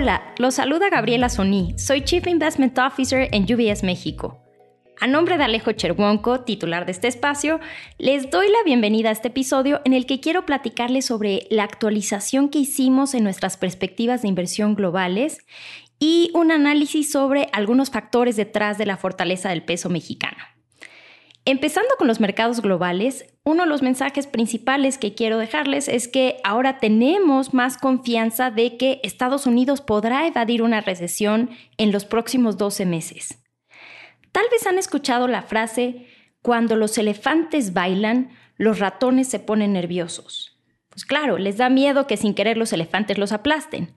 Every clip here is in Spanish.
Hola, los saluda Gabriela Soní. Soy Chief Investment Officer en UBS México. A nombre de Alejo Cherwonko, titular de este espacio, les doy la bienvenida a este episodio en el que quiero platicarles sobre la actualización que hicimos en nuestras perspectivas de inversión globales y un análisis sobre algunos factores detrás de la fortaleza del peso mexicano. Empezando con los mercados globales, uno de los mensajes principales que quiero dejarles es que ahora tenemos más confianza de que Estados Unidos podrá evadir una recesión en los próximos 12 meses. Tal vez han escuchado la frase, cuando los elefantes bailan, los ratones se ponen nerviosos. Pues claro, les da miedo que sin querer los elefantes los aplasten.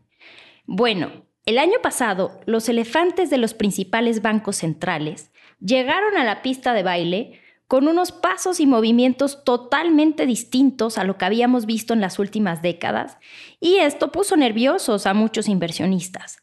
Bueno, el año pasado, los elefantes de los principales bancos centrales llegaron a la pista de baile con unos pasos y movimientos totalmente distintos a lo que habíamos visto en las últimas décadas, y esto puso nerviosos a muchos inversionistas.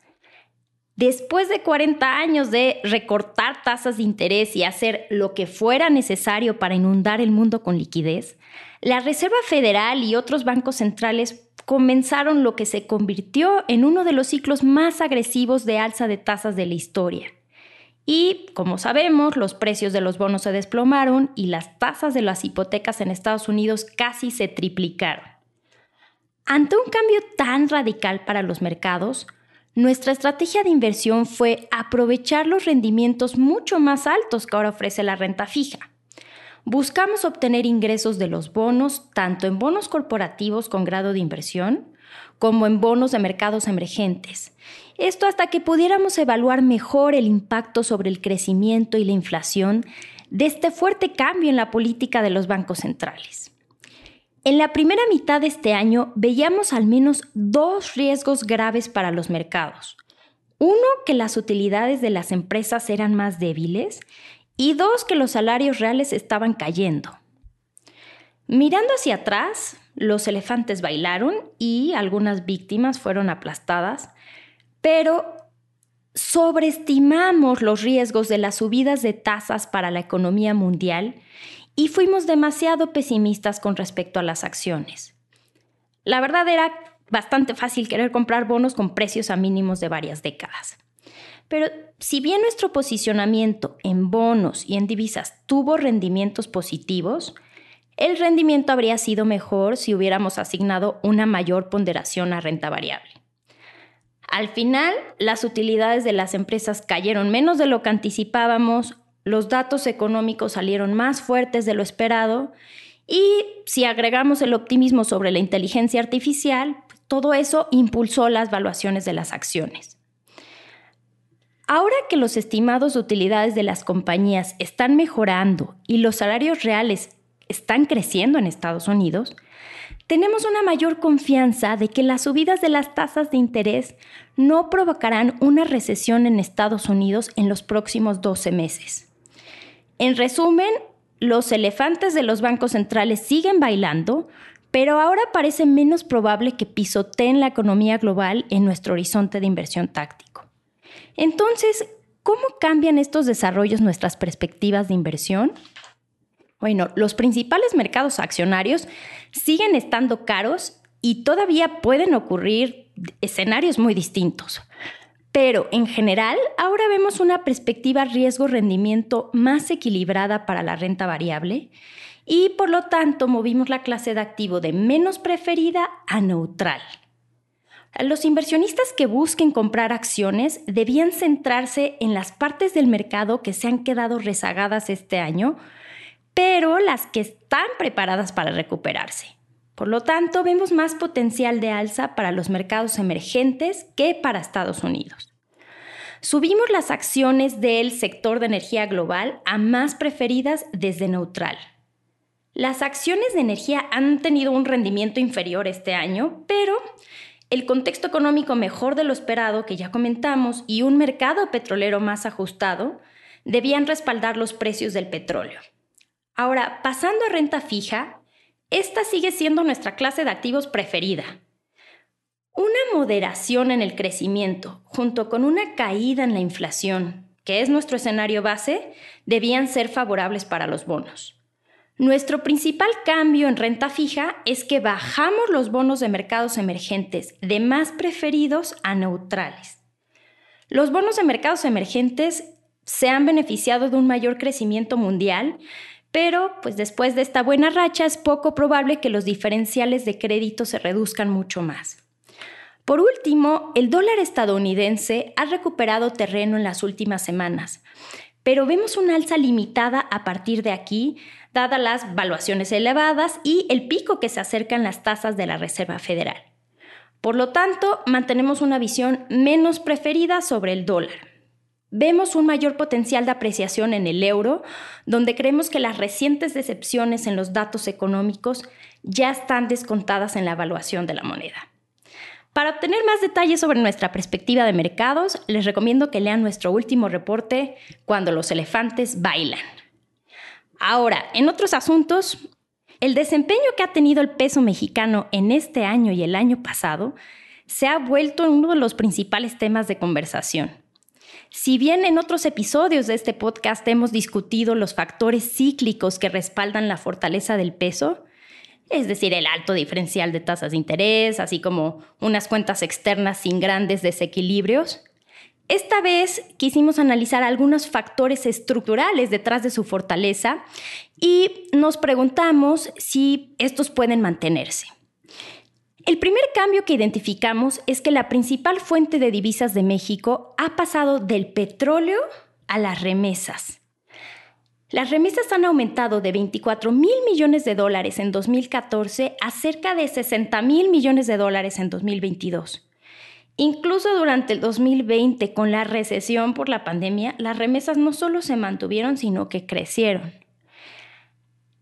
Después de 40 años de recortar tasas de interés y hacer lo que fuera necesario para inundar el mundo con liquidez, la Reserva Federal y otros bancos centrales comenzaron lo que se convirtió en uno de los ciclos más agresivos de alza de tasas de la historia. Y, como sabemos, los precios de los bonos se desplomaron y las tasas de las hipotecas en Estados Unidos casi se triplicaron. Ante un cambio tan radical para los mercados, nuestra estrategia de inversión fue aprovechar los rendimientos mucho más altos que ahora ofrece la renta fija. Buscamos obtener ingresos de los bonos tanto en bonos corporativos con grado de inversión como en bonos de mercados emergentes esto hasta que pudiéramos evaluar mejor el impacto sobre el crecimiento y la inflación de este fuerte cambio en la política de los bancos centrales. En la primera mitad de este año veíamos al menos dos riesgos graves para los mercados. Uno, que las utilidades de las empresas eran más débiles y dos, que los salarios reales estaban cayendo. Mirando hacia atrás, los elefantes bailaron y algunas víctimas fueron aplastadas, pero sobreestimamos los riesgos de las subidas de tasas para la economía mundial y fuimos demasiado pesimistas con respecto a las acciones. La verdad era bastante fácil querer comprar bonos con precios a mínimos de varias décadas. Pero si bien nuestro posicionamiento en bonos y en divisas tuvo rendimientos positivos, el rendimiento habría sido mejor si hubiéramos asignado una mayor ponderación a renta variable. Al final, las utilidades de las empresas cayeron menos de lo que anticipábamos, los datos económicos salieron más fuertes de lo esperado y si agregamos el optimismo sobre la inteligencia artificial, todo eso impulsó las valuaciones de las acciones. Ahora que los estimados de utilidades de las compañías están mejorando y los salarios reales están creciendo en Estados Unidos, tenemos una mayor confianza de que las subidas de las tasas de interés no provocarán una recesión en Estados Unidos en los próximos 12 meses. En resumen, los elefantes de los bancos centrales siguen bailando, pero ahora parece menos probable que pisoteen la economía global en nuestro horizonte de inversión táctico. Entonces, ¿cómo cambian estos desarrollos nuestras perspectivas de inversión? Bueno, los principales mercados accionarios siguen estando caros y todavía pueden ocurrir escenarios muy distintos. Pero en general, ahora vemos una perspectiva riesgo-rendimiento más equilibrada para la renta variable y por lo tanto movimos la clase de activo de menos preferida a neutral. Los inversionistas que busquen comprar acciones debían centrarse en las partes del mercado que se han quedado rezagadas este año, pero las que están preparadas para recuperarse. Por lo tanto, vemos más potencial de alza para los mercados emergentes que para Estados Unidos. Subimos las acciones del sector de energía global a más preferidas desde neutral. Las acciones de energía han tenido un rendimiento inferior este año, pero el contexto económico mejor de lo esperado que ya comentamos y un mercado petrolero más ajustado debían respaldar los precios del petróleo. Ahora, pasando a renta fija, esta sigue siendo nuestra clase de activos preferida. Una moderación en el crecimiento, junto con una caída en la inflación, que es nuestro escenario base, debían ser favorables para los bonos. Nuestro principal cambio en renta fija es que bajamos los bonos de mercados emergentes de más preferidos a neutrales. Los bonos de mercados emergentes se han beneficiado de un mayor crecimiento mundial, pero pues después de esta buena racha es poco probable que los diferenciales de crédito se reduzcan mucho más. Por último, el dólar estadounidense ha recuperado terreno en las últimas semanas, pero vemos una alza limitada a partir de aquí, dadas las valuaciones elevadas y el pico que se acercan las tasas de la Reserva Federal. Por lo tanto, mantenemos una visión menos preferida sobre el dólar. Vemos un mayor potencial de apreciación en el euro, donde creemos que las recientes decepciones en los datos económicos ya están descontadas en la evaluación de la moneda. Para obtener más detalles sobre nuestra perspectiva de mercados, les recomiendo que lean nuestro último reporte Cuando los elefantes bailan. Ahora, en otros asuntos, el desempeño que ha tenido el peso mexicano en este año y el año pasado se ha vuelto uno de los principales temas de conversación. Si bien en otros episodios de este podcast hemos discutido los factores cíclicos que respaldan la fortaleza del peso, es decir, el alto diferencial de tasas de interés, así como unas cuentas externas sin grandes desequilibrios. Esta vez quisimos analizar algunos factores estructurales detrás de su fortaleza y nos preguntamos si estos pueden mantenerse. El primer cambio que identificamos es que la principal fuente de divisas de México ha pasado del petróleo a las remesas. Las remesas han aumentado de 24 mil millones de dólares en 2014 a cerca de 60 mil millones de dólares en 2022. Incluso durante el 2020, con la recesión por la pandemia, las remesas no solo se mantuvieron, sino que crecieron.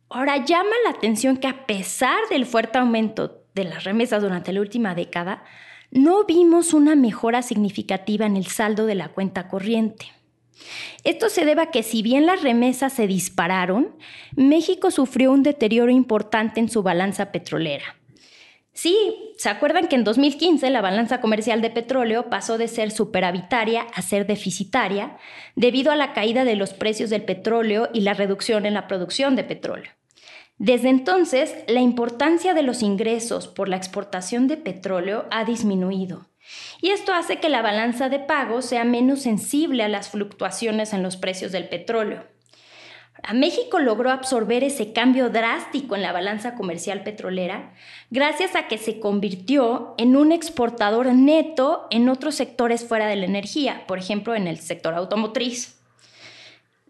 Ahora llama la atención que a pesar del fuerte aumento de las remesas durante la última década, no vimos una mejora significativa en el saldo de la cuenta corriente. Esto se debe a que si bien las remesas se dispararon, México sufrió un deterioro importante en su balanza petrolera. Sí, ¿se acuerdan que en 2015 la balanza comercial de petróleo pasó de ser superavitaria a ser deficitaria debido a la caída de los precios del petróleo y la reducción en la producción de petróleo? Desde entonces, la importancia de los ingresos por la exportación de petróleo ha disminuido. Y esto hace que la balanza de pago sea menos sensible a las fluctuaciones en los precios del petróleo. México logró absorber ese cambio drástico en la balanza comercial petrolera gracias a que se convirtió en un exportador neto en otros sectores fuera de la energía, por ejemplo en el sector automotriz.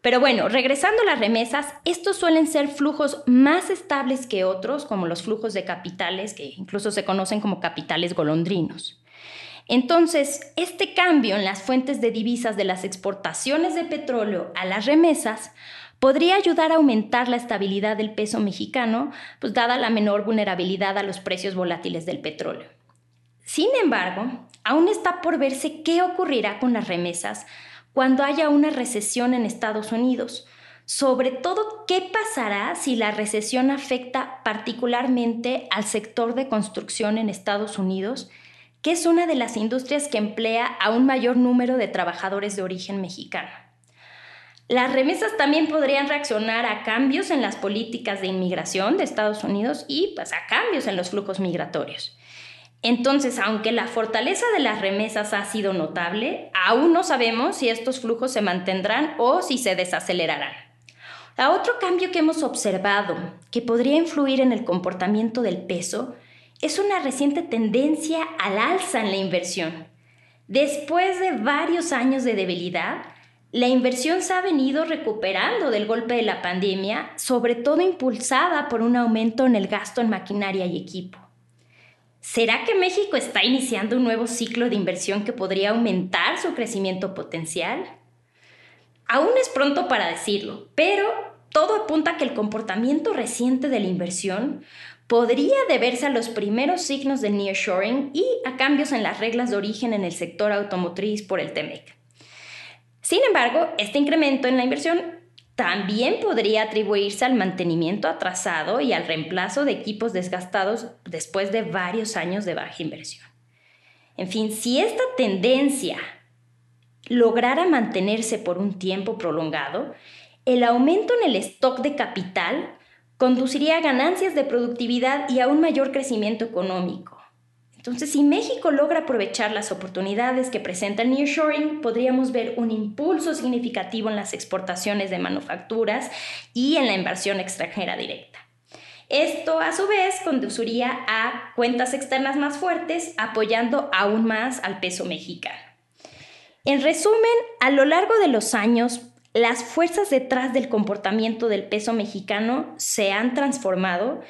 Pero bueno, regresando a las remesas, estos suelen ser flujos más estables que otros, como los flujos de capitales, que incluso se conocen como capitales golondrinos. Entonces, este cambio en las fuentes de divisas de las exportaciones de petróleo a las remesas podría ayudar a aumentar la estabilidad del peso mexicano, pues dada la menor vulnerabilidad a los precios volátiles del petróleo. Sin embargo, aún está por verse qué ocurrirá con las remesas cuando haya una recesión en Estados Unidos. Sobre todo, ¿qué pasará si la recesión afecta particularmente al sector de construcción en Estados Unidos que es una de las industrias que emplea a un mayor número de trabajadores de origen mexicano. Las remesas también podrían reaccionar a cambios en las políticas de inmigración de Estados Unidos y pues, a cambios en los flujos migratorios. Entonces, aunque la fortaleza de las remesas ha sido notable, aún no sabemos si estos flujos se mantendrán o si se desacelerarán. otro cambio que hemos observado que podría influir en el comportamiento del peso es una reciente tendencia al alza en la inversión. Después de varios años de debilidad, la inversión se ha venido recuperando del golpe de la pandemia, sobre todo impulsada por un aumento en el gasto en maquinaria y equipo. ¿Será que México está iniciando un nuevo ciclo de inversión que podría aumentar su crecimiento potencial? Aún es pronto para decirlo, pero todo apunta a que el comportamiento reciente de la inversión podría deberse a los primeros signos de nearshoring y a cambios en las reglas de origen en el sector automotriz por el TEMEC. Sin embargo, este incremento en la inversión también podría atribuirse al mantenimiento atrasado y al reemplazo de equipos desgastados después de varios años de baja inversión. En fin, si esta tendencia lograra mantenerse por un tiempo prolongado, el aumento en el stock de capital conduciría a ganancias de productividad y a un mayor crecimiento económico. Entonces, si México logra aprovechar las oportunidades que presenta el nearshoring, podríamos ver un impulso significativo en las exportaciones de manufacturas y en la inversión extranjera directa. Esto, a su vez, conduciría a cuentas externas más fuertes, apoyando aún más al peso mexicano. En resumen, a lo largo de los años, las fuerzas detrás del comportamiento del peso mexicano se han transformado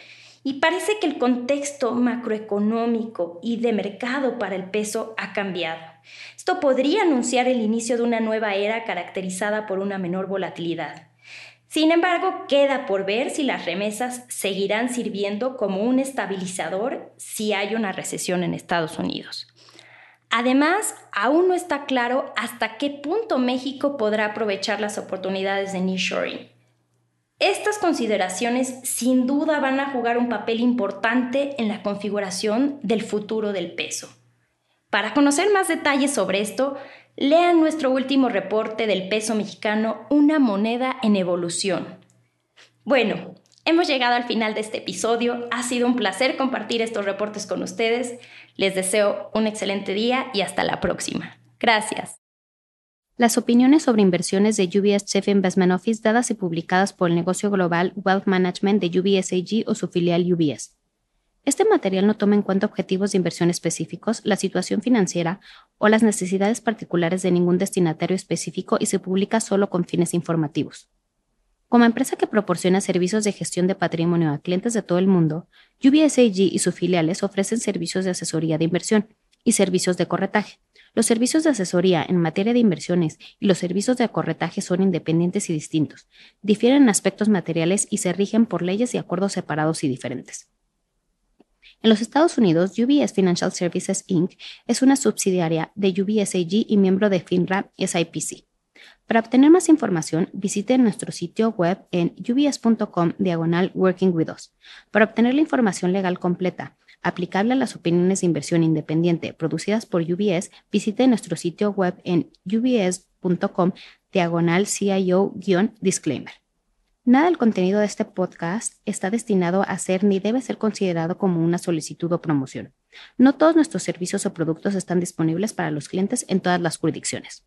y parece que el contexto macroeconómico y de mercado para el peso ha cambiado. Esto podría anunciar el inicio de una nueva era caracterizada por una menor volatilidad. Sin embargo, queda por ver si las remesas seguirán sirviendo como un estabilizador si hay una recesión en Estados Unidos. Además, aún no está claro hasta qué punto México podrá aprovechar las oportunidades de nearshoring. Estas consideraciones sin duda van a jugar un papel importante en la configuración del futuro del peso. Para conocer más detalles sobre esto, lean nuestro último reporte del peso mexicano, una moneda en evolución. Bueno, hemos llegado al final de este episodio. Ha sido un placer compartir estos reportes con ustedes. Les deseo un excelente día y hasta la próxima. Gracias. Las opiniones sobre inversiones de UBS Chief Investment Office dadas y publicadas por el negocio global Wealth Management de UBS AG o su filial UBS. Este material no toma en cuenta objetivos de inversión específicos, la situación financiera o las necesidades particulares de ningún destinatario específico y se publica solo con fines informativos. Como empresa que proporciona servicios de gestión de patrimonio a clientes de todo el mundo, UBS AG y sus filiales ofrecen servicios de asesoría de inversión y servicios de corretaje. Los servicios de asesoría en materia de inversiones y los servicios de corretaje son independientes y distintos, difieren en aspectos materiales y se rigen por leyes y acuerdos separados y diferentes. En los Estados Unidos, UBS Financial Services Inc. es una subsidiaria de UBS AG y miembro de FINRA SIPC. Para obtener más información, visite nuestro sitio web en ubs.com diagonal Working With Us. Para obtener la información legal completa, aplicable a las opiniones de inversión independiente producidas por UBS, visite nuestro sitio web en ubs.com diagonal CIO-disclaimer. Nada del contenido de este podcast está destinado a ser ni debe ser considerado como una solicitud o promoción. No todos nuestros servicios o productos están disponibles para los clientes en todas las jurisdicciones.